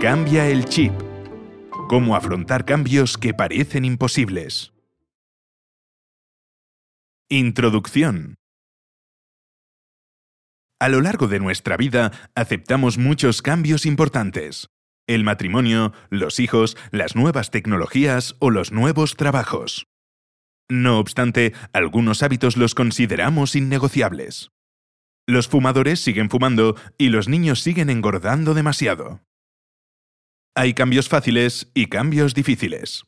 Cambia el chip. Cómo afrontar cambios que parecen imposibles. Introducción. A lo largo de nuestra vida aceptamos muchos cambios importantes. El matrimonio, los hijos, las nuevas tecnologías o los nuevos trabajos. No obstante, algunos hábitos los consideramos innegociables. Los fumadores siguen fumando y los niños siguen engordando demasiado. Hay cambios fáciles y cambios difíciles.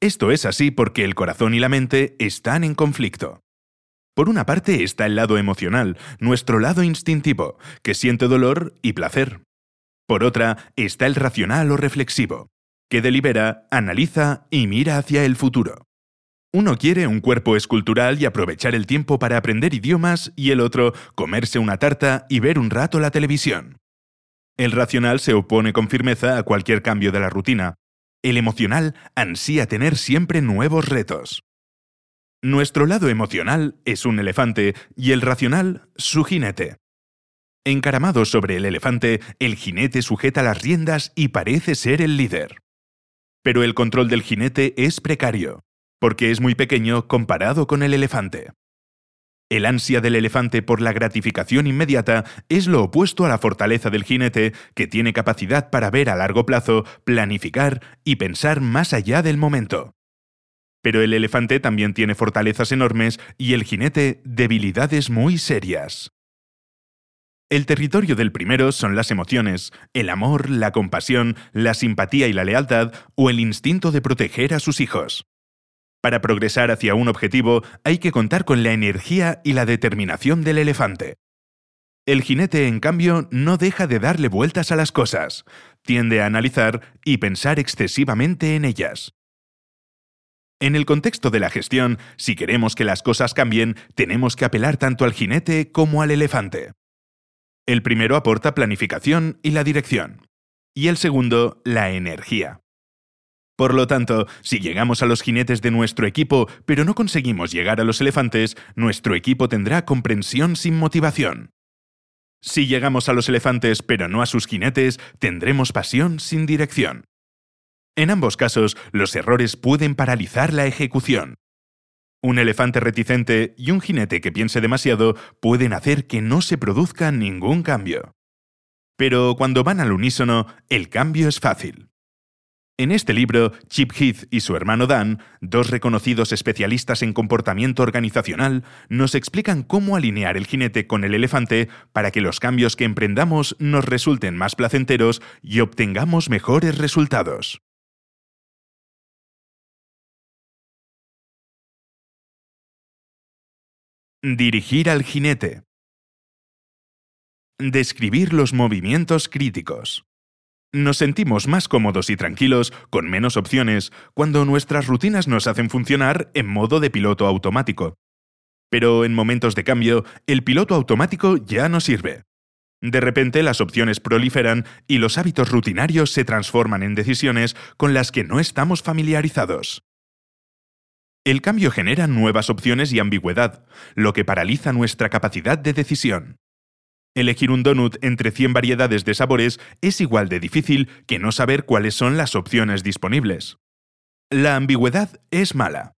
Esto es así porque el corazón y la mente están en conflicto. Por una parte está el lado emocional, nuestro lado instintivo, que siente dolor y placer. Por otra está el racional o reflexivo, que delibera, analiza y mira hacia el futuro. Uno quiere un cuerpo escultural y aprovechar el tiempo para aprender idiomas y el otro comerse una tarta y ver un rato la televisión. El racional se opone con firmeza a cualquier cambio de la rutina. El emocional ansía tener siempre nuevos retos. Nuestro lado emocional es un elefante y el racional su jinete. Encaramado sobre el elefante, el jinete sujeta las riendas y parece ser el líder. Pero el control del jinete es precario, porque es muy pequeño comparado con el elefante. El ansia del elefante por la gratificación inmediata es lo opuesto a la fortaleza del jinete, que tiene capacidad para ver a largo plazo, planificar y pensar más allá del momento. Pero el elefante también tiene fortalezas enormes y el jinete debilidades muy serias. El territorio del primero son las emociones, el amor, la compasión, la simpatía y la lealtad o el instinto de proteger a sus hijos. Para progresar hacia un objetivo hay que contar con la energía y la determinación del elefante. El jinete, en cambio, no deja de darle vueltas a las cosas, tiende a analizar y pensar excesivamente en ellas. En el contexto de la gestión, si queremos que las cosas cambien, tenemos que apelar tanto al jinete como al elefante. El primero aporta planificación y la dirección, y el segundo, la energía. Por lo tanto, si llegamos a los jinetes de nuestro equipo, pero no conseguimos llegar a los elefantes, nuestro equipo tendrá comprensión sin motivación. Si llegamos a los elefantes pero no a sus jinetes, tendremos pasión sin dirección. En ambos casos, los errores pueden paralizar la ejecución. Un elefante reticente y un jinete que piense demasiado pueden hacer que no se produzca ningún cambio. Pero cuando van al unísono, el cambio es fácil. En este libro, Chip Heath y su hermano Dan, dos reconocidos especialistas en comportamiento organizacional, nos explican cómo alinear el jinete con el elefante para que los cambios que emprendamos nos resulten más placenteros y obtengamos mejores resultados. Dirigir al jinete. Describir los movimientos críticos. Nos sentimos más cómodos y tranquilos, con menos opciones, cuando nuestras rutinas nos hacen funcionar en modo de piloto automático. Pero en momentos de cambio, el piloto automático ya no sirve. De repente las opciones proliferan y los hábitos rutinarios se transforman en decisiones con las que no estamos familiarizados. El cambio genera nuevas opciones y ambigüedad, lo que paraliza nuestra capacidad de decisión. Elegir un donut entre 100 variedades de sabores es igual de difícil que no saber cuáles son las opciones disponibles. La ambigüedad es mala.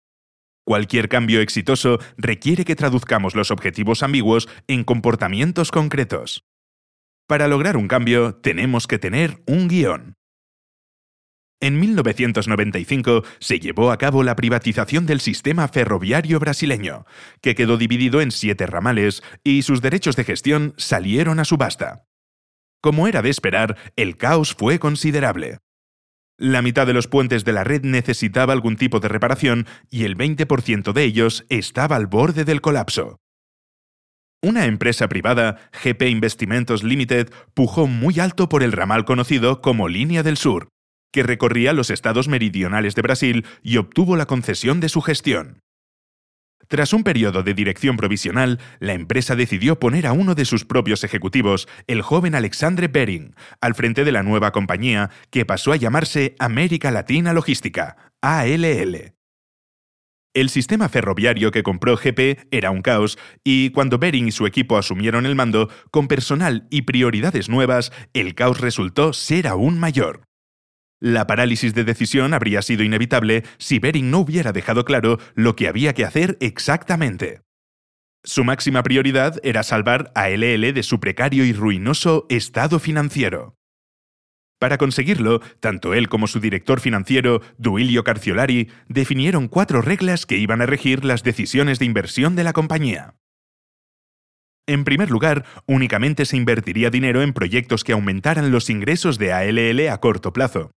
Cualquier cambio exitoso requiere que traduzcamos los objetivos ambiguos en comportamientos concretos. Para lograr un cambio tenemos que tener un guion. En 1995 se llevó a cabo la privatización del sistema ferroviario brasileño, que quedó dividido en siete ramales y sus derechos de gestión salieron a subasta. Como era de esperar, el caos fue considerable. La mitad de los puentes de la red necesitaba algún tipo de reparación y el 20% de ellos estaba al borde del colapso. Una empresa privada, GP Investimentos Limited, pujó muy alto por el ramal conocido como Línea del Sur, que recorría los estados meridionales de Brasil y obtuvo la concesión de su gestión. Tras un periodo de dirección provisional, la empresa decidió poner a uno de sus propios ejecutivos, el joven Alexandre Bering, al frente de la nueva compañía que pasó a llamarse América Latina Logística, ALL. El sistema ferroviario que compró GP era un caos y cuando Bering y su equipo asumieron el mando, con personal y prioridades nuevas, el caos resultó ser aún mayor. La parálisis de decisión habría sido inevitable si Bering no hubiera dejado claro lo que había que hacer exactamente. Su máxima prioridad era salvar a LL de su precario y ruinoso estado financiero. Para conseguirlo, tanto él como su director financiero, Duilio Carciolari, definieron cuatro reglas que iban a regir las decisiones de inversión de la compañía. En primer lugar, únicamente se invertiría dinero en proyectos que aumentaran los ingresos de ALL a corto plazo.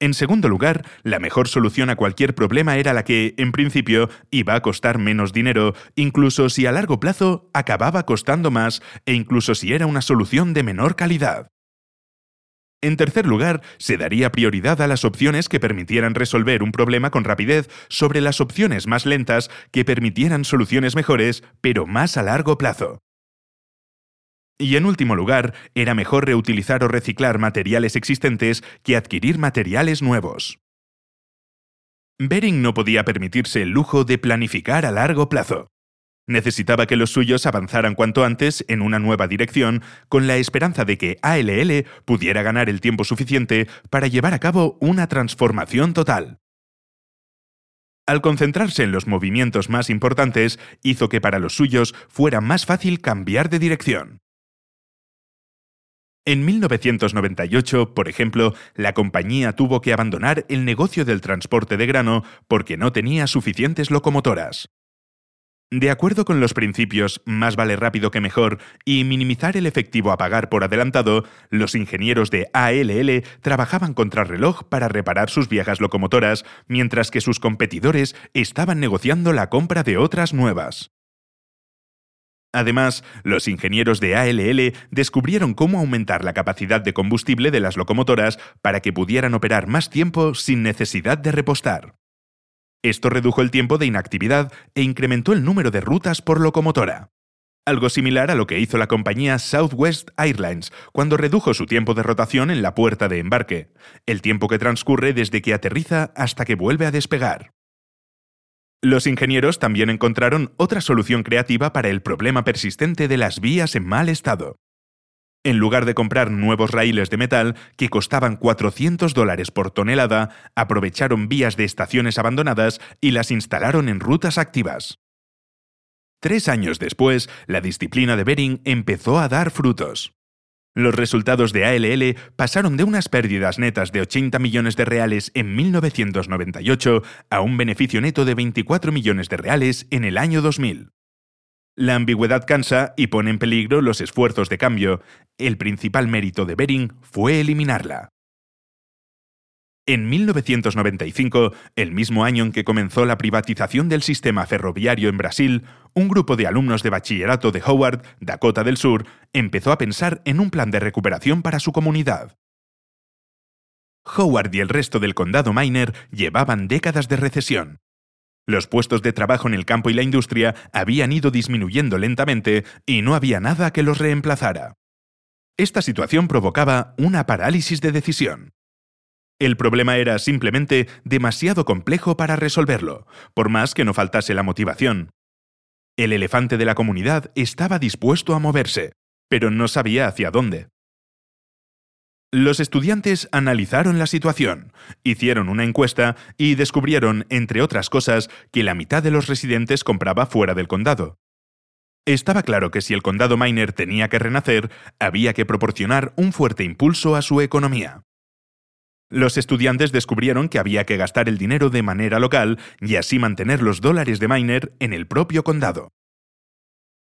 En segundo lugar, la mejor solución a cualquier problema era la que, en principio, iba a costar menos dinero, incluso si a largo plazo acababa costando más e incluso si era una solución de menor calidad. En tercer lugar, se daría prioridad a las opciones que permitieran resolver un problema con rapidez sobre las opciones más lentas que permitieran soluciones mejores, pero más a largo plazo. Y en último lugar, era mejor reutilizar o reciclar materiales existentes que adquirir materiales nuevos. Bering no podía permitirse el lujo de planificar a largo plazo. Necesitaba que los suyos avanzaran cuanto antes en una nueva dirección, con la esperanza de que ALL pudiera ganar el tiempo suficiente para llevar a cabo una transformación total. Al concentrarse en los movimientos más importantes, hizo que para los suyos fuera más fácil cambiar de dirección. En 1998, por ejemplo, la compañía tuvo que abandonar el negocio del transporte de grano porque no tenía suficientes locomotoras. De acuerdo con los principios más vale rápido que mejor y minimizar el efectivo a pagar por adelantado, los ingenieros de ALL trabajaban contra reloj para reparar sus viejas locomotoras, mientras que sus competidores estaban negociando la compra de otras nuevas. Además, los ingenieros de ALL descubrieron cómo aumentar la capacidad de combustible de las locomotoras para que pudieran operar más tiempo sin necesidad de repostar. Esto redujo el tiempo de inactividad e incrementó el número de rutas por locomotora. Algo similar a lo que hizo la compañía Southwest Airlines cuando redujo su tiempo de rotación en la puerta de embarque, el tiempo que transcurre desde que aterriza hasta que vuelve a despegar. Los ingenieros también encontraron otra solución creativa para el problema persistente de las vías en mal estado. En lugar de comprar nuevos raíles de metal que costaban 400 dólares por tonelada, aprovecharon vías de estaciones abandonadas y las instalaron en rutas activas. Tres años después, la disciplina de Bering empezó a dar frutos. Los resultados de ALL pasaron de unas pérdidas netas de 80 millones de reales en 1998 a un beneficio neto de 24 millones de reales en el año 2000. La ambigüedad cansa y pone en peligro los esfuerzos de cambio. El principal mérito de Bering fue eliminarla. En 1995, el mismo año en que comenzó la privatización del sistema ferroviario en Brasil, un grupo de alumnos de bachillerato de Howard, Dakota del Sur, empezó a pensar en un plan de recuperación para su comunidad. Howard y el resto del condado Miner llevaban décadas de recesión. Los puestos de trabajo en el campo y la industria habían ido disminuyendo lentamente y no había nada que los reemplazara. Esta situación provocaba una parálisis de decisión. El problema era simplemente demasiado complejo para resolverlo, por más que no faltase la motivación. El elefante de la comunidad estaba dispuesto a moverse, pero no sabía hacia dónde. Los estudiantes analizaron la situación, hicieron una encuesta y descubrieron, entre otras cosas, que la mitad de los residentes compraba fuera del condado. Estaba claro que si el condado Miner tenía que renacer, había que proporcionar un fuerte impulso a su economía. Los estudiantes descubrieron que había que gastar el dinero de manera local y así mantener los dólares de Miner en el propio condado.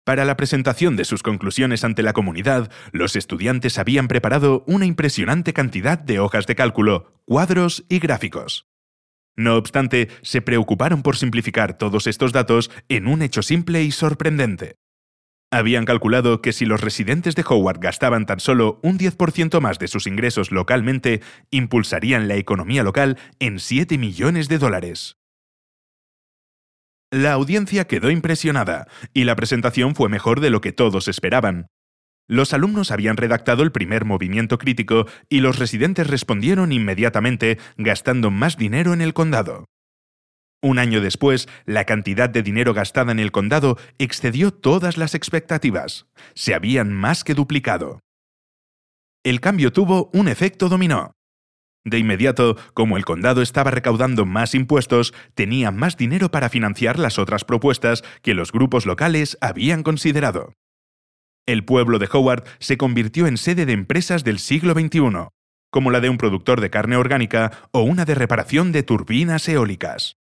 Para la presentación de sus conclusiones ante la comunidad, los estudiantes habían preparado una impresionante cantidad de hojas de cálculo, cuadros y gráficos. No obstante, se preocuparon por simplificar todos estos datos en un hecho simple y sorprendente. Habían calculado que si los residentes de Howard gastaban tan solo un 10% más de sus ingresos localmente, impulsarían la economía local en 7 millones de dólares. La audiencia quedó impresionada, y la presentación fue mejor de lo que todos esperaban. Los alumnos habían redactado el primer movimiento crítico y los residentes respondieron inmediatamente gastando más dinero en el condado. Un año después, la cantidad de dinero gastada en el condado excedió todas las expectativas. Se habían más que duplicado. El cambio tuvo un efecto dominó. De inmediato, como el condado estaba recaudando más impuestos, tenía más dinero para financiar las otras propuestas que los grupos locales habían considerado. El pueblo de Howard se convirtió en sede de empresas del siglo XXI, como la de un productor de carne orgánica o una de reparación de turbinas eólicas.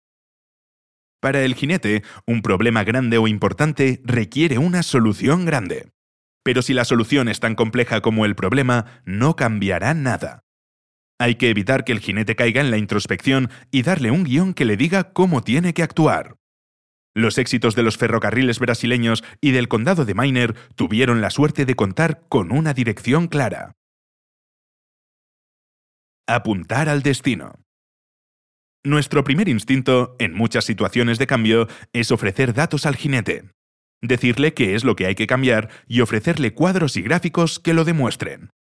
Para el jinete, un problema grande o importante requiere una solución grande. Pero si la solución es tan compleja como el problema, no cambiará nada. Hay que evitar que el jinete caiga en la introspección y darle un guion que le diga cómo tiene que actuar. Los éxitos de los ferrocarriles brasileños y del condado de Miner tuvieron la suerte de contar con una dirección clara. Apuntar al destino. Nuestro primer instinto, en muchas situaciones de cambio, es ofrecer datos al jinete, decirle qué es lo que hay que cambiar y ofrecerle cuadros y gráficos que lo demuestren.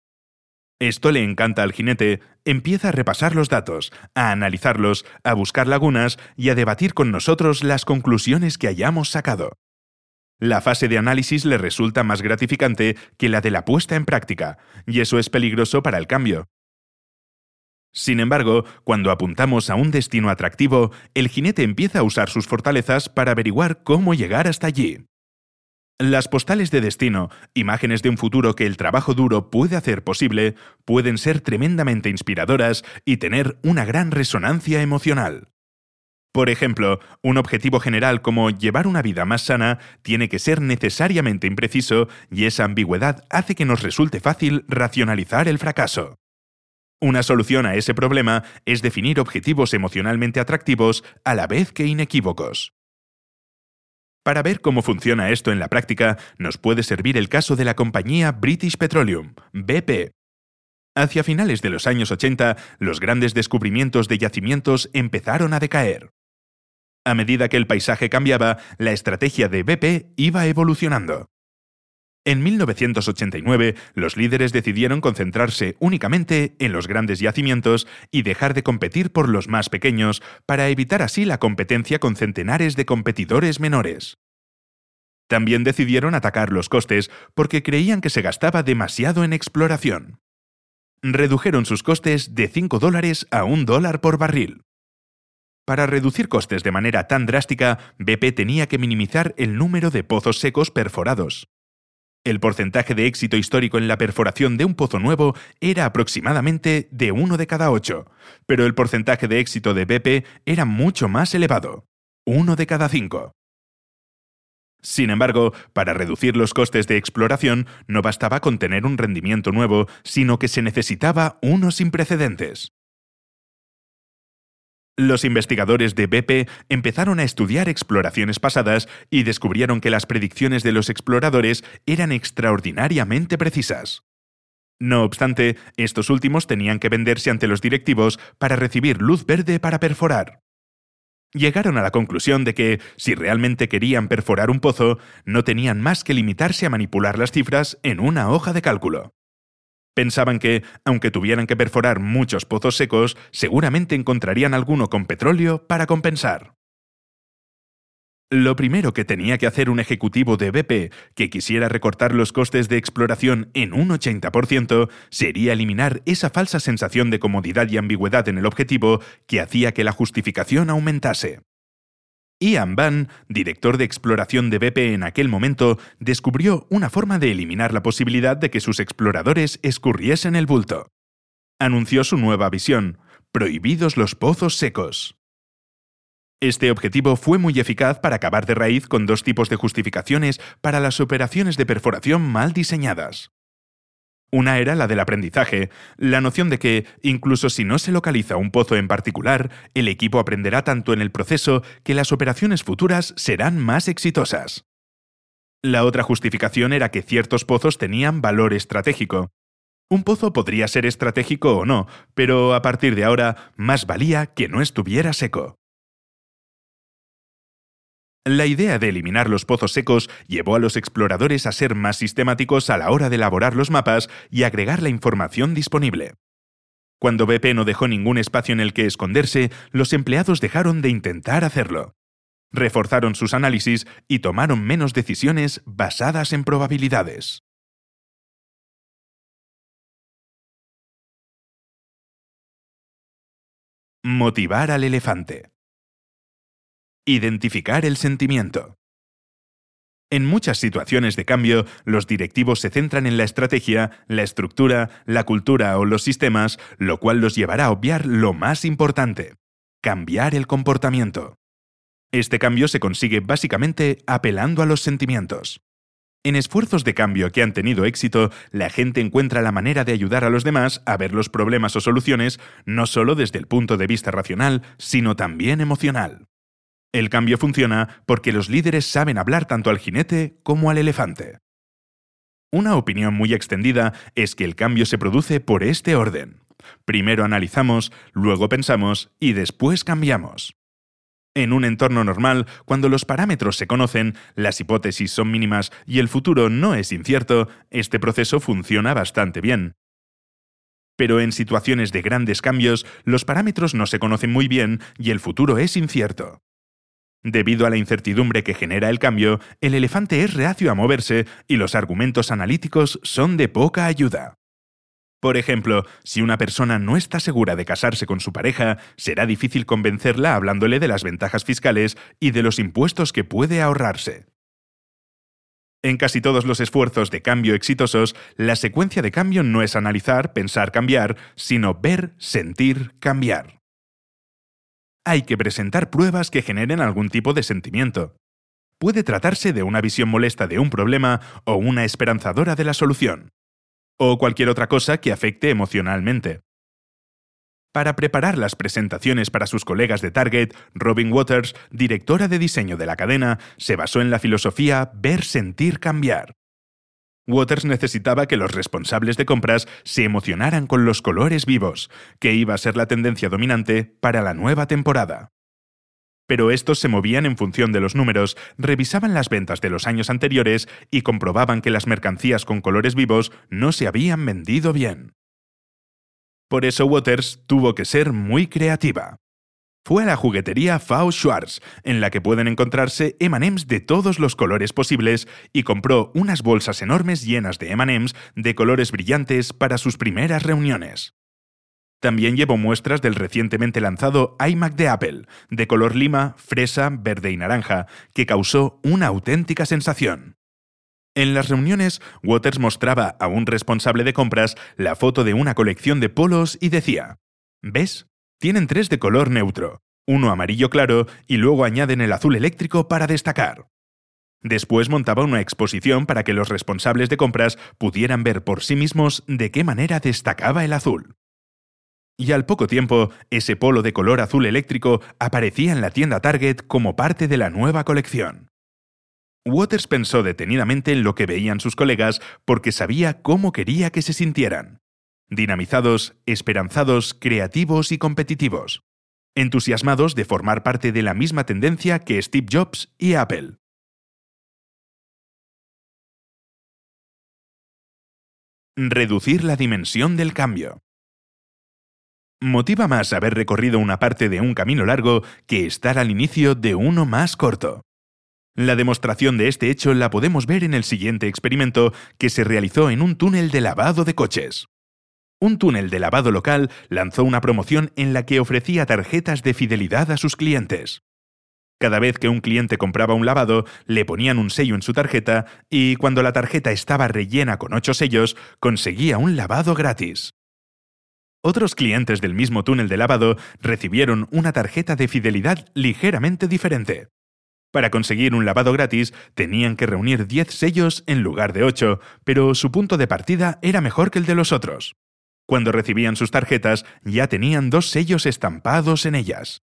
Esto le encanta al jinete, empieza a repasar los datos, a analizarlos, a buscar lagunas y a debatir con nosotros las conclusiones que hayamos sacado. La fase de análisis le resulta más gratificante que la de la puesta en práctica, y eso es peligroso para el cambio, sin embargo, cuando apuntamos a un destino atractivo, el jinete empieza a usar sus fortalezas para averiguar cómo llegar hasta allí. Las postales de destino, imágenes de un futuro que el trabajo duro puede hacer posible, pueden ser tremendamente inspiradoras y tener una gran resonancia emocional. Por ejemplo, un objetivo general como llevar una vida más sana tiene que ser necesariamente impreciso y esa ambigüedad hace que nos resulte fácil racionalizar el fracaso. Una solución a ese problema es definir objetivos emocionalmente atractivos a la vez que inequívocos. Para ver cómo funciona esto en la práctica, nos puede servir el caso de la compañía British Petroleum, BP. Hacia finales de los años 80, los grandes descubrimientos de yacimientos empezaron a decaer. A medida que el paisaje cambiaba, la estrategia de BP iba evolucionando. En 1989, los líderes decidieron concentrarse únicamente en los grandes yacimientos y dejar de competir por los más pequeños para evitar así la competencia con centenares de competidores menores. También decidieron atacar los costes porque creían que se gastaba demasiado en exploración. Redujeron sus costes de 5 dólares a 1 dólar por barril. Para reducir costes de manera tan drástica, BP tenía que minimizar el número de pozos secos perforados. El porcentaje de éxito histórico en la perforación de un pozo nuevo era aproximadamente de uno de cada ocho, pero el porcentaje de éxito de BP era mucho más elevado, uno de cada cinco. Sin embargo, para reducir los costes de exploración no bastaba con tener un rendimiento nuevo, sino que se necesitaba uno sin precedentes. Los investigadores de BP empezaron a estudiar exploraciones pasadas y descubrieron que las predicciones de los exploradores eran extraordinariamente precisas. No obstante, estos últimos tenían que venderse ante los directivos para recibir luz verde para perforar. Llegaron a la conclusión de que, si realmente querían perforar un pozo, no tenían más que limitarse a manipular las cifras en una hoja de cálculo. Pensaban que, aunque tuvieran que perforar muchos pozos secos, seguramente encontrarían alguno con petróleo para compensar. Lo primero que tenía que hacer un ejecutivo de BP que quisiera recortar los costes de exploración en un 80% sería eliminar esa falsa sensación de comodidad y ambigüedad en el objetivo que hacía que la justificación aumentase. Ian Van, director de exploración de BP en aquel momento, descubrió una forma de eliminar la posibilidad de que sus exploradores escurriesen el bulto. Anunció su nueva visión, prohibidos los pozos secos. Este objetivo fue muy eficaz para acabar de raíz con dos tipos de justificaciones para las operaciones de perforación mal diseñadas. Una era la del aprendizaje, la noción de que, incluso si no se localiza un pozo en particular, el equipo aprenderá tanto en el proceso que las operaciones futuras serán más exitosas. La otra justificación era que ciertos pozos tenían valor estratégico. Un pozo podría ser estratégico o no, pero a partir de ahora más valía que no estuviera seco. La idea de eliminar los pozos secos llevó a los exploradores a ser más sistemáticos a la hora de elaborar los mapas y agregar la información disponible. Cuando BP no dejó ningún espacio en el que esconderse, los empleados dejaron de intentar hacerlo. Reforzaron sus análisis y tomaron menos decisiones basadas en probabilidades. Motivar al elefante. Identificar el sentimiento. En muchas situaciones de cambio, los directivos se centran en la estrategia, la estructura, la cultura o los sistemas, lo cual los llevará a obviar lo más importante, cambiar el comportamiento. Este cambio se consigue básicamente apelando a los sentimientos. En esfuerzos de cambio que han tenido éxito, la gente encuentra la manera de ayudar a los demás a ver los problemas o soluciones no solo desde el punto de vista racional, sino también emocional. El cambio funciona porque los líderes saben hablar tanto al jinete como al elefante. Una opinión muy extendida es que el cambio se produce por este orden. Primero analizamos, luego pensamos y después cambiamos. En un entorno normal, cuando los parámetros se conocen, las hipótesis son mínimas y el futuro no es incierto, este proceso funciona bastante bien. Pero en situaciones de grandes cambios, los parámetros no se conocen muy bien y el futuro es incierto. Debido a la incertidumbre que genera el cambio, el elefante es reacio a moverse y los argumentos analíticos son de poca ayuda. Por ejemplo, si una persona no está segura de casarse con su pareja, será difícil convencerla hablándole de las ventajas fiscales y de los impuestos que puede ahorrarse. En casi todos los esfuerzos de cambio exitosos, la secuencia de cambio no es analizar, pensar, cambiar, sino ver, sentir, cambiar hay que presentar pruebas que generen algún tipo de sentimiento. Puede tratarse de una visión molesta de un problema o una esperanzadora de la solución. O cualquier otra cosa que afecte emocionalmente. Para preparar las presentaciones para sus colegas de Target, Robin Waters, directora de diseño de la cadena, se basó en la filosofía ver, sentir, cambiar. Waters necesitaba que los responsables de compras se emocionaran con los colores vivos, que iba a ser la tendencia dominante para la nueva temporada. Pero estos se movían en función de los números, revisaban las ventas de los años anteriores y comprobaban que las mercancías con colores vivos no se habían vendido bien. Por eso Waters tuvo que ser muy creativa. Fue a la juguetería Fau Schwarz, en la que pueden encontrarse M&M's de todos los colores posibles, y compró unas bolsas enormes llenas de M&M's de colores brillantes para sus primeras reuniones. También llevó muestras del recientemente lanzado iMac de Apple, de color lima, fresa, verde y naranja, que causó una auténtica sensación. En las reuniones, Waters mostraba a un responsable de compras la foto de una colección de polos y decía, ¿Ves? Tienen tres de color neutro, uno amarillo claro y luego añaden el azul eléctrico para destacar. Después montaba una exposición para que los responsables de compras pudieran ver por sí mismos de qué manera destacaba el azul. Y al poco tiempo, ese polo de color azul eléctrico aparecía en la tienda Target como parte de la nueva colección. Waters pensó detenidamente en lo que veían sus colegas porque sabía cómo quería que se sintieran dinamizados, esperanzados, creativos y competitivos, entusiasmados de formar parte de la misma tendencia que Steve Jobs y Apple. Reducir la dimensión del cambio. Motiva más haber recorrido una parte de un camino largo que estar al inicio de uno más corto. La demostración de este hecho la podemos ver en el siguiente experimento que se realizó en un túnel de lavado de coches. Un túnel de lavado local lanzó una promoción en la que ofrecía tarjetas de fidelidad a sus clientes. Cada vez que un cliente compraba un lavado, le ponían un sello en su tarjeta y cuando la tarjeta estaba rellena con ocho sellos, conseguía un lavado gratis. Otros clientes del mismo túnel de lavado recibieron una tarjeta de fidelidad ligeramente diferente. Para conseguir un lavado gratis tenían que reunir 10 sellos en lugar de 8, pero su punto de partida era mejor que el de los otros. Cuando recibían sus tarjetas ya tenían dos sellos estampados en ellas.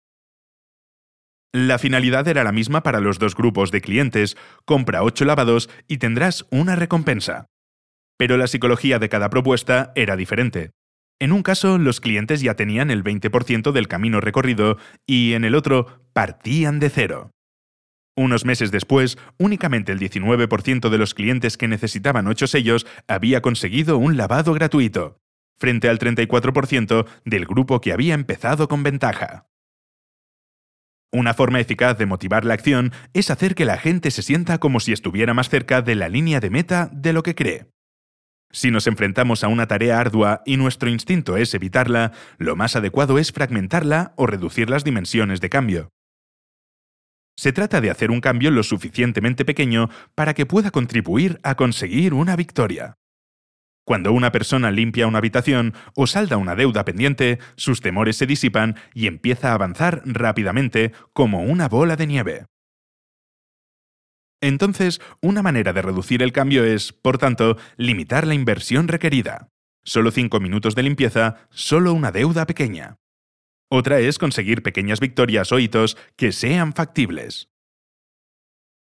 La finalidad era la misma para los dos grupos de clientes, compra ocho lavados y tendrás una recompensa. Pero la psicología de cada propuesta era diferente. En un caso, los clientes ya tenían el 20% del camino recorrido y en el otro, partían de cero. Unos meses después, únicamente el 19% de los clientes que necesitaban ocho sellos había conseguido un lavado gratuito. Frente al 34% del grupo que había empezado con ventaja. Una forma eficaz de motivar la acción es hacer que la gente se sienta como si estuviera más cerca de la línea de meta de lo que cree. Si nos enfrentamos a una tarea ardua y nuestro instinto es evitarla, lo más adecuado es fragmentarla o reducir las dimensiones de cambio. Se trata de hacer un cambio lo suficientemente pequeño para que pueda contribuir a conseguir una victoria. Cuando una persona limpia una habitación o salda una deuda pendiente, sus temores se disipan y empieza a avanzar rápidamente como una bola de nieve. Entonces, una manera de reducir el cambio es, por tanto, limitar la inversión requerida. Solo 5 minutos de limpieza, solo una deuda pequeña. Otra es conseguir pequeñas victorias o hitos que sean factibles.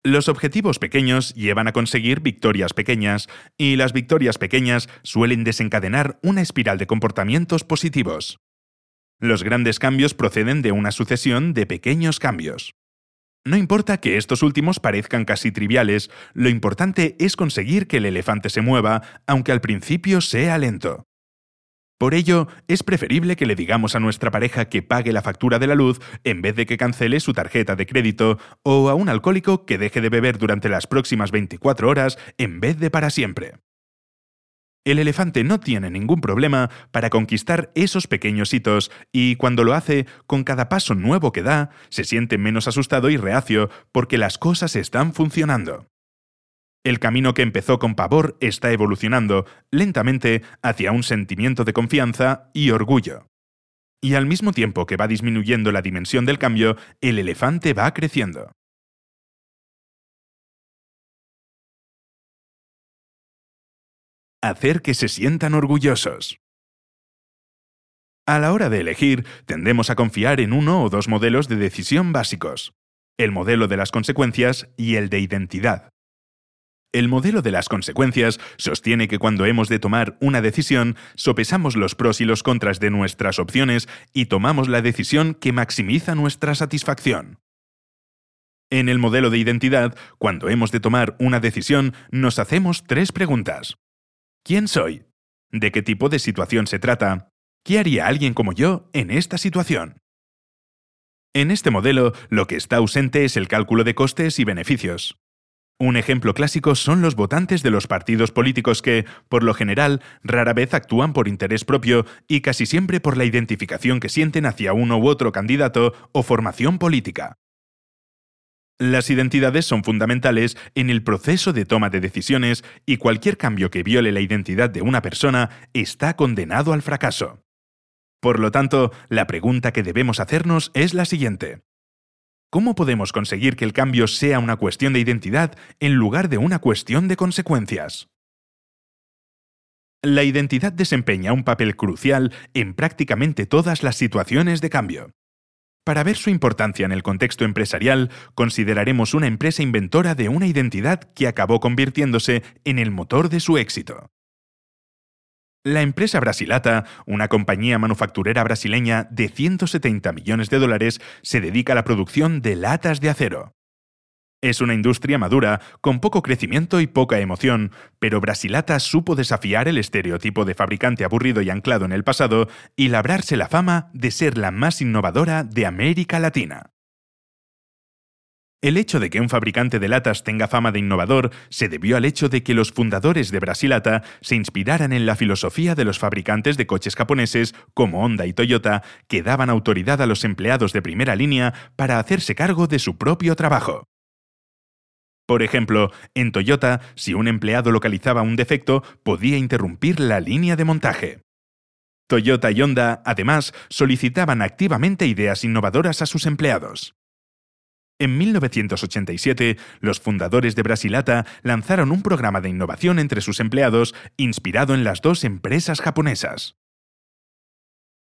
Los objetivos pequeños llevan a conseguir victorias pequeñas, y las victorias pequeñas suelen desencadenar una espiral de comportamientos positivos. Los grandes cambios proceden de una sucesión de pequeños cambios. No importa que estos últimos parezcan casi triviales, lo importante es conseguir que el elefante se mueva, aunque al principio sea lento. Por ello, es preferible que le digamos a nuestra pareja que pague la factura de la luz en vez de que cancele su tarjeta de crédito o a un alcohólico que deje de beber durante las próximas 24 horas en vez de para siempre. El elefante no tiene ningún problema para conquistar esos pequeños hitos y cuando lo hace, con cada paso nuevo que da, se siente menos asustado y reacio porque las cosas están funcionando. El camino que empezó con pavor está evolucionando lentamente hacia un sentimiento de confianza y orgullo. Y al mismo tiempo que va disminuyendo la dimensión del cambio, el elefante va creciendo. Hacer que se sientan orgullosos. A la hora de elegir, tendemos a confiar en uno o dos modelos de decisión básicos, el modelo de las consecuencias y el de identidad. El modelo de las consecuencias sostiene que cuando hemos de tomar una decisión, sopesamos los pros y los contras de nuestras opciones y tomamos la decisión que maximiza nuestra satisfacción. En el modelo de identidad, cuando hemos de tomar una decisión, nos hacemos tres preguntas. ¿Quién soy? ¿De qué tipo de situación se trata? ¿Qué haría alguien como yo en esta situación? En este modelo, lo que está ausente es el cálculo de costes y beneficios. Un ejemplo clásico son los votantes de los partidos políticos que, por lo general, rara vez actúan por interés propio y casi siempre por la identificación que sienten hacia uno u otro candidato o formación política. Las identidades son fundamentales en el proceso de toma de decisiones y cualquier cambio que viole la identidad de una persona está condenado al fracaso. Por lo tanto, la pregunta que debemos hacernos es la siguiente. ¿Cómo podemos conseguir que el cambio sea una cuestión de identidad en lugar de una cuestión de consecuencias? La identidad desempeña un papel crucial en prácticamente todas las situaciones de cambio. Para ver su importancia en el contexto empresarial, consideraremos una empresa inventora de una identidad que acabó convirtiéndose en el motor de su éxito. La empresa Brasilata, una compañía manufacturera brasileña de 170 millones de dólares, se dedica a la producción de latas de acero. Es una industria madura, con poco crecimiento y poca emoción, pero Brasilata supo desafiar el estereotipo de fabricante aburrido y anclado en el pasado y labrarse la fama de ser la más innovadora de América Latina. El hecho de que un fabricante de latas tenga fama de innovador se debió al hecho de que los fundadores de Brasilata se inspiraran en la filosofía de los fabricantes de coches japoneses como Honda y Toyota, que daban autoridad a los empleados de primera línea para hacerse cargo de su propio trabajo. Por ejemplo, en Toyota, si un empleado localizaba un defecto, podía interrumpir la línea de montaje. Toyota y Honda, además, solicitaban activamente ideas innovadoras a sus empleados. En 1987, los fundadores de Brasilata lanzaron un programa de innovación entre sus empleados inspirado en las dos empresas japonesas.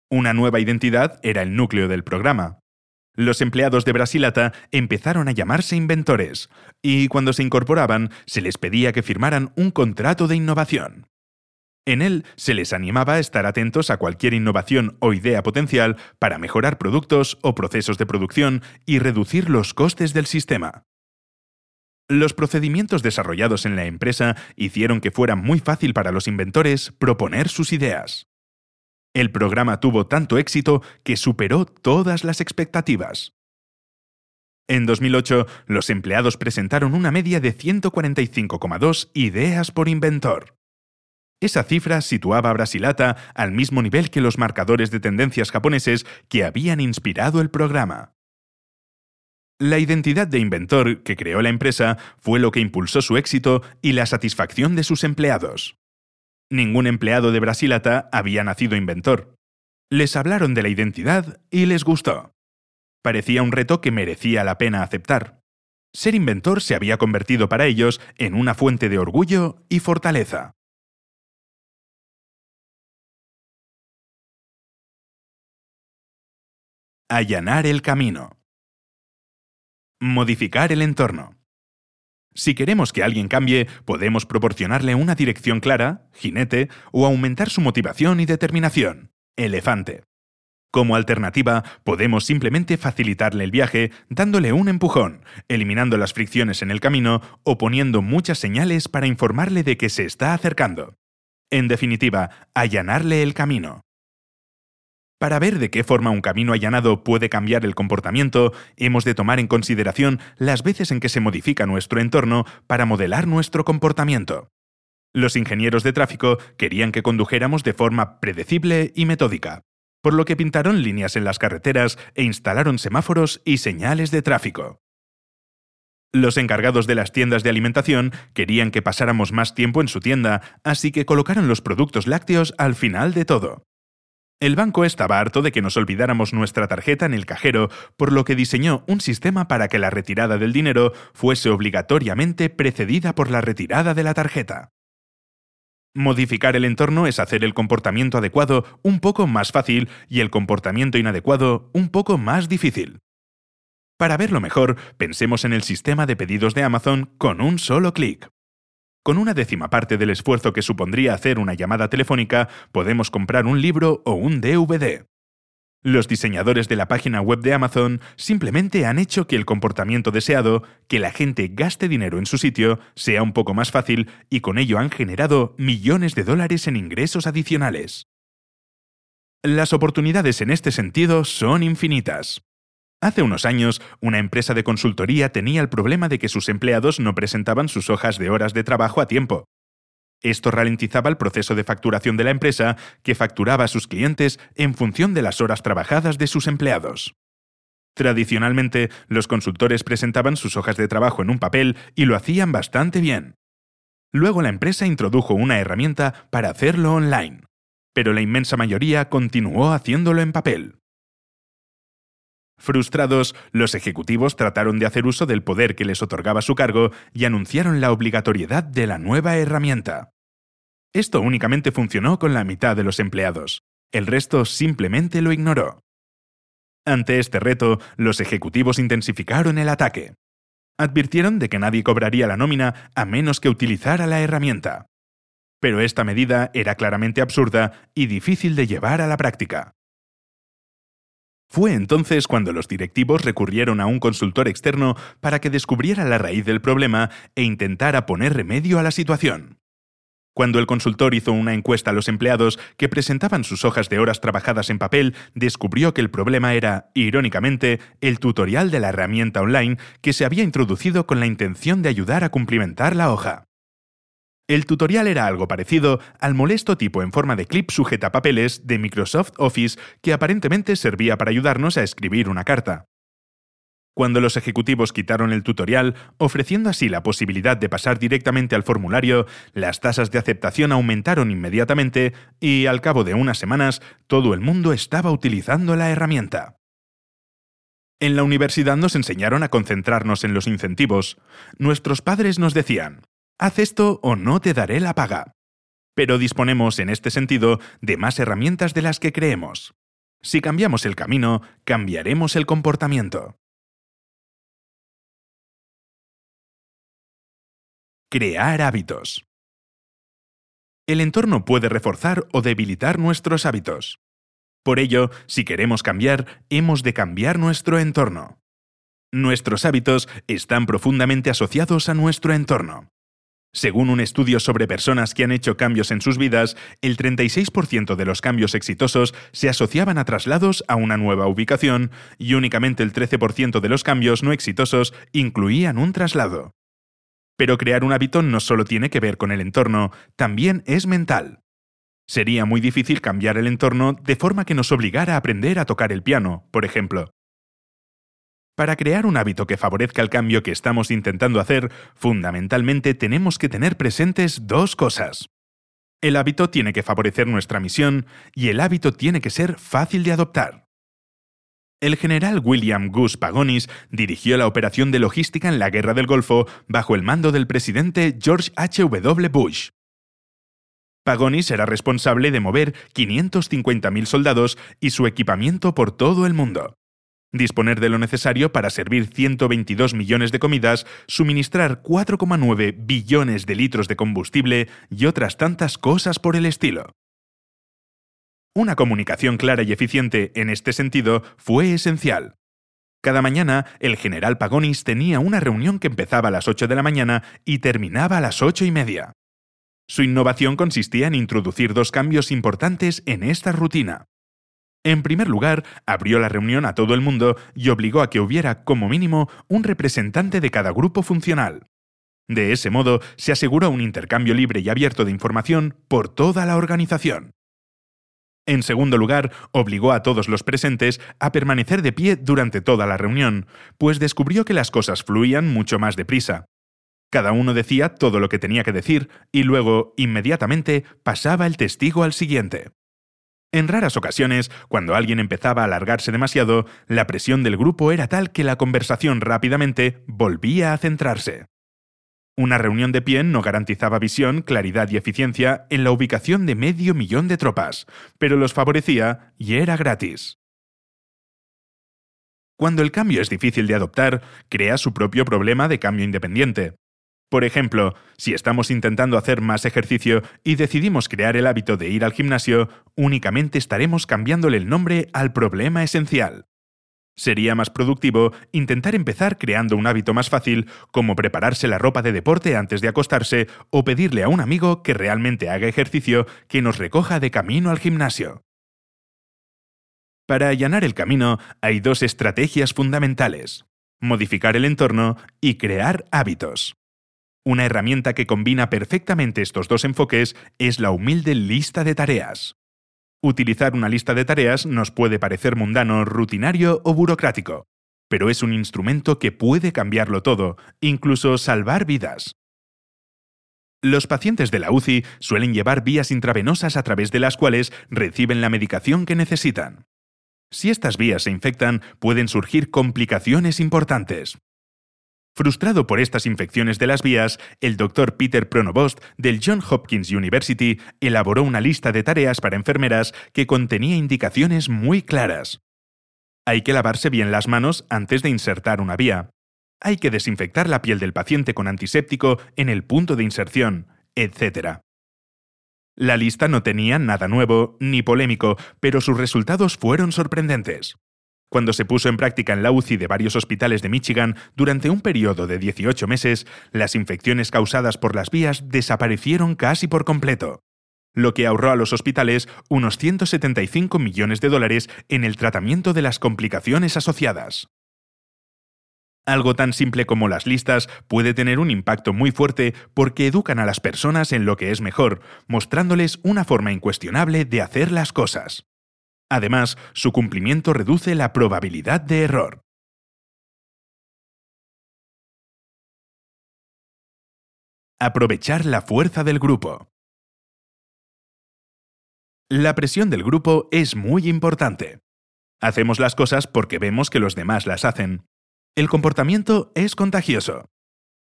Una nueva identidad era el núcleo del programa. Los empleados de Brasilata empezaron a llamarse inventores, y cuando se incorporaban se les pedía que firmaran un contrato de innovación. En él se les animaba a estar atentos a cualquier innovación o idea potencial para mejorar productos o procesos de producción y reducir los costes del sistema. Los procedimientos desarrollados en la empresa hicieron que fuera muy fácil para los inventores proponer sus ideas. El programa tuvo tanto éxito que superó todas las expectativas. En 2008, los empleados presentaron una media de 145,2 ideas por inventor. Esa cifra situaba a Brasilata al mismo nivel que los marcadores de tendencias japoneses que habían inspirado el programa. La identidad de inventor que creó la empresa fue lo que impulsó su éxito y la satisfacción de sus empleados. Ningún empleado de Brasilata había nacido inventor. Les hablaron de la identidad y les gustó. Parecía un reto que merecía la pena aceptar. Ser inventor se había convertido para ellos en una fuente de orgullo y fortaleza. Allanar el camino. Modificar el entorno. Si queremos que alguien cambie, podemos proporcionarle una dirección clara, jinete, o aumentar su motivación y determinación, elefante. Como alternativa, podemos simplemente facilitarle el viaje dándole un empujón, eliminando las fricciones en el camino o poniendo muchas señales para informarle de que se está acercando. En definitiva, allanarle el camino. Para ver de qué forma un camino allanado puede cambiar el comportamiento, hemos de tomar en consideración las veces en que se modifica nuestro entorno para modelar nuestro comportamiento. Los ingenieros de tráfico querían que condujéramos de forma predecible y metódica, por lo que pintaron líneas en las carreteras e instalaron semáforos y señales de tráfico. Los encargados de las tiendas de alimentación querían que pasáramos más tiempo en su tienda, así que colocaron los productos lácteos al final de todo. El banco estaba harto de que nos olvidáramos nuestra tarjeta en el cajero, por lo que diseñó un sistema para que la retirada del dinero fuese obligatoriamente precedida por la retirada de la tarjeta. Modificar el entorno es hacer el comportamiento adecuado un poco más fácil y el comportamiento inadecuado un poco más difícil. Para verlo mejor, pensemos en el sistema de pedidos de Amazon con un solo clic. Con una décima parte del esfuerzo que supondría hacer una llamada telefónica, podemos comprar un libro o un DVD. Los diseñadores de la página web de Amazon simplemente han hecho que el comportamiento deseado, que la gente gaste dinero en su sitio, sea un poco más fácil y con ello han generado millones de dólares en ingresos adicionales. Las oportunidades en este sentido son infinitas. Hace unos años, una empresa de consultoría tenía el problema de que sus empleados no presentaban sus hojas de horas de trabajo a tiempo. Esto ralentizaba el proceso de facturación de la empresa, que facturaba a sus clientes en función de las horas trabajadas de sus empleados. Tradicionalmente, los consultores presentaban sus hojas de trabajo en un papel y lo hacían bastante bien. Luego la empresa introdujo una herramienta para hacerlo online, pero la inmensa mayoría continuó haciéndolo en papel. Frustrados, los ejecutivos trataron de hacer uso del poder que les otorgaba su cargo y anunciaron la obligatoriedad de la nueva herramienta. Esto únicamente funcionó con la mitad de los empleados. El resto simplemente lo ignoró. Ante este reto, los ejecutivos intensificaron el ataque. Advirtieron de que nadie cobraría la nómina a menos que utilizara la herramienta. Pero esta medida era claramente absurda y difícil de llevar a la práctica. Fue entonces cuando los directivos recurrieron a un consultor externo para que descubriera la raíz del problema e intentara poner remedio a la situación. Cuando el consultor hizo una encuesta a los empleados que presentaban sus hojas de horas trabajadas en papel, descubrió que el problema era, irónicamente, el tutorial de la herramienta online que se había introducido con la intención de ayudar a cumplimentar la hoja. El tutorial era algo parecido al molesto tipo en forma de clip sujeta papeles de Microsoft Office que aparentemente servía para ayudarnos a escribir una carta. Cuando los ejecutivos quitaron el tutorial, ofreciendo así la posibilidad de pasar directamente al formulario, las tasas de aceptación aumentaron inmediatamente y, al cabo de unas semanas, todo el mundo estaba utilizando la herramienta. En la universidad nos enseñaron a concentrarnos en los incentivos. Nuestros padres nos decían, haz esto o no te daré la paga. Pero disponemos en este sentido de más herramientas de las que creemos. Si cambiamos el camino, cambiaremos el comportamiento. Crear hábitos. El entorno puede reforzar o debilitar nuestros hábitos. Por ello, si queremos cambiar, hemos de cambiar nuestro entorno. Nuestros hábitos están profundamente asociados a nuestro entorno. Según un estudio sobre personas que han hecho cambios en sus vidas, el 36% de los cambios exitosos se asociaban a traslados a una nueva ubicación y únicamente el 13% de los cambios no exitosos incluían un traslado. Pero crear un hábito no solo tiene que ver con el entorno, también es mental. Sería muy difícil cambiar el entorno de forma que nos obligara a aprender a tocar el piano, por ejemplo. Para crear un hábito que favorezca el cambio que estamos intentando hacer, fundamentalmente tenemos que tener presentes dos cosas. El hábito tiene que favorecer nuestra misión y el hábito tiene que ser fácil de adoptar. El general William Gus Pagonis dirigió la operación de logística en la Guerra del Golfo bajo el mando del presidente George H.W. Bush. Pagonis era responsable de mover 550.000 soldados y su equipamiento por todo el mundo disponer de lo necesario para servir 122 millones de comidas, suministrar 4,9 billones de litros de combustible y otras tantas cosas por el estilo. Una comunicación clara y eficiente en este sentido fue esencial. Cada mañana, el general Pagonis tenía una reunión que empezaba a las 8 de la mañana y terminaba a las 8 y media. Su innovación consistía en introducir dos cambios importantes en esta rutina. En primer lugar, abrió la reunión a todo el mundo y obligó a que hubiera, como mínimo, un representante de cada grupo funcional. De ese modo, se aseguró un intercambio libre y abierto de información por toda la organización. En segundo lugar, obligó a todos los presentes a permanecer de pie durante toda la reunión, pues descubrió que las cosas fluían mucho más deprisa. Cada uno decía todo lo que tenía que decir y luego, inmediatamente, pasaba el testigo al siguiente. En raras ocasiones, cuando alguien empezaba a alargarse demasiado, la presión del grupo era tal que la conversación rápidamente volvía a centrarse. Una reunión de pie no garantizaba visión, claridad y eficiencia en la ubicación de medio millón de tropas, pero los favorecía y era gratis. Cuando el cambio es difícil de adoptar, crea su propio problema de cambio independiente. Por ejemplo, si estamos intentando hacer más ejercicio y decidimos crear el hábito de ir al gimnasio, únicamente estaremos cambiándole el nombre al problema esencial. Sería más productivo intentar empezar creando un hábito más fácil, como prepararse la ropa de deporte antes de acostarse o pedirle a un amigo que realmente haga ejercicio que nos recoja de camino al gimnasio. Para allanar el camino hay dos estrategias fundamentales, modificar el entorno y crear hábitos. Una herramienta que combina perfectamente estos dos enfoques es la humilde lista de tareas. Utilizar una lista de tareas nos puede parecer mundano, rutinario o burocrático, pero es un instrumento que puede cambiarlo todo, incluso salvar vidas. Los pacientes de la UCI suelen llevar vías intravenosas a través de las cuales reciben la medicación que necesitan. Si estas vías se infectan, pueden surgir complicaciones importantes. Frustrado por estas infecciones de las vías, el doctor Peter Pronovost del Johns Hopkins University elaboró una lista de tareas para enfermeras que contenía indicaciones muy claras. Hay que lavarse bien las manos antes de insertar una vía. Hay que desinfectar la piel del paciente con antiséptico en el punto de inserción, etc. La lista no tenía nada nuevo ni polémico, pero sus resultados fueron sorprendentes. Cuando se puso en práctica en la UCI de varios hospitales de Michigan durante un periodo de 18 meses, las infecciones causadas por las vías desaparecieron casi por completo, lo que ahorró a los hospitales unos 175 millones de dólares en el tratamiento de las complicaciones asociadas. Algo tan simple como las listas puede tener un impacto muy fuerte porque educan a las personas en lo que es mejor, mostrándoles una forma incuestionable de hacer las cosas. Además, su cumplimiento reduce la probabilidad de error. Aprovechar la fuerza del grupo. La presión del grupo es muy importante. Hacemos las cosas porque vemos que los demás las hacen. El comportamiento es contagioso.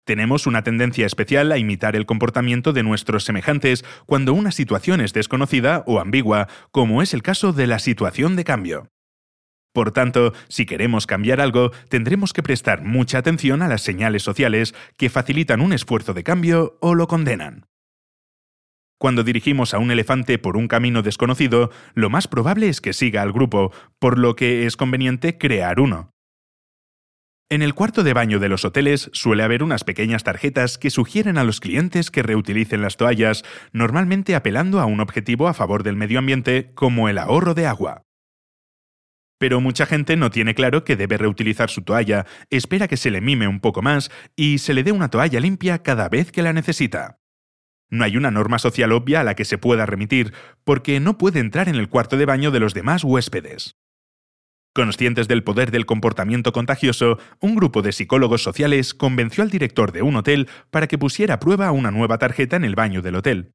Tenemos una tendencia especial a imitar el comportamiento de nuestros semejantes cuando una situación es desconocida o ambigua, como es el caso de la situación de cambio. Por tanto, si queremos cambiar algo, tendremos que prestar mucha atención a las señales sociales que facilitan un esfuerzo de cambio o lo condenan. Cuando dirigimos a un elefante por un camino desconocido, lo más probable es que siga al grupo, por lo que es conveniente crear uno. En el cuarto de baño de los hoteles suele haber unas pequeñas tarjetas que sugieren a los clientes que reutilicen las toallas, normalmente apelando a un objetivo a favor del medio ambiente como el ahorro de agua. Pero mucha gente no tiene claro que debe reutilizar su toalla, espera que se le mime un poco más y se le dé una toalla limpia cada vez que la necesita. No hay una norma social obvia a la que se pueda remitir, porque no puede entrar en el cuarto de baño de los demás huéspedes. Conscientes del poder del comportamiento contagioso, un grupo de psicólogos sociales convenció al director de un hotel para que pusiera a prueba una nueva tarjeta en el baño del hotel.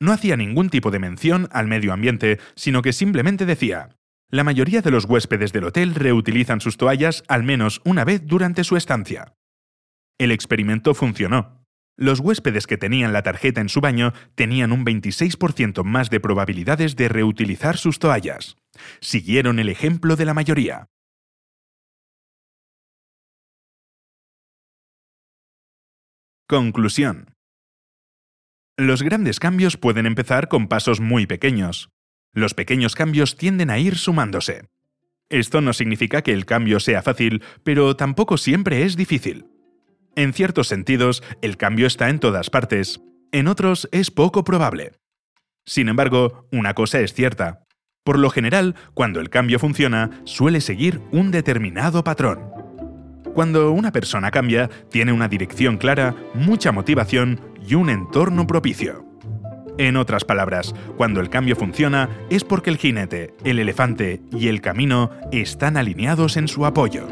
No hacía ningún tipo de mención al medio ambiente, sino que simplemente decía, la mayoría de los huéspedes del hotel reutilizan sus toallas al menos una vez durante su estancia. El experimento funcionó. Los huéspedes que tenían la tarjeta en su baño tenían un 26% más de probabilidades de reutilizar sus toallas. Siguieron el ejemplo de la mayoría. Conclusión. Los grandes cambios pueden empezar con pasos muy pequeños. Los pequeños cambios tienden a ir sumándose. Esto no significa que el cambio sea fácil, pero tampoco siempre es difícil. En ciertos sentidos, el cambio está en todas partes, en otros es poco probable. Sin embargo, una cosa es cierta. Por lo general, cuando el cambio funciona, suele seguir un determinado patrón. Cuando una persona cambia, tiene una dirección clara, mucha motivación y un entorno propicio. En otras palabras, cuando el cambio funciona es porque el jinete, el elefante y el camino están alineados en su apoyo.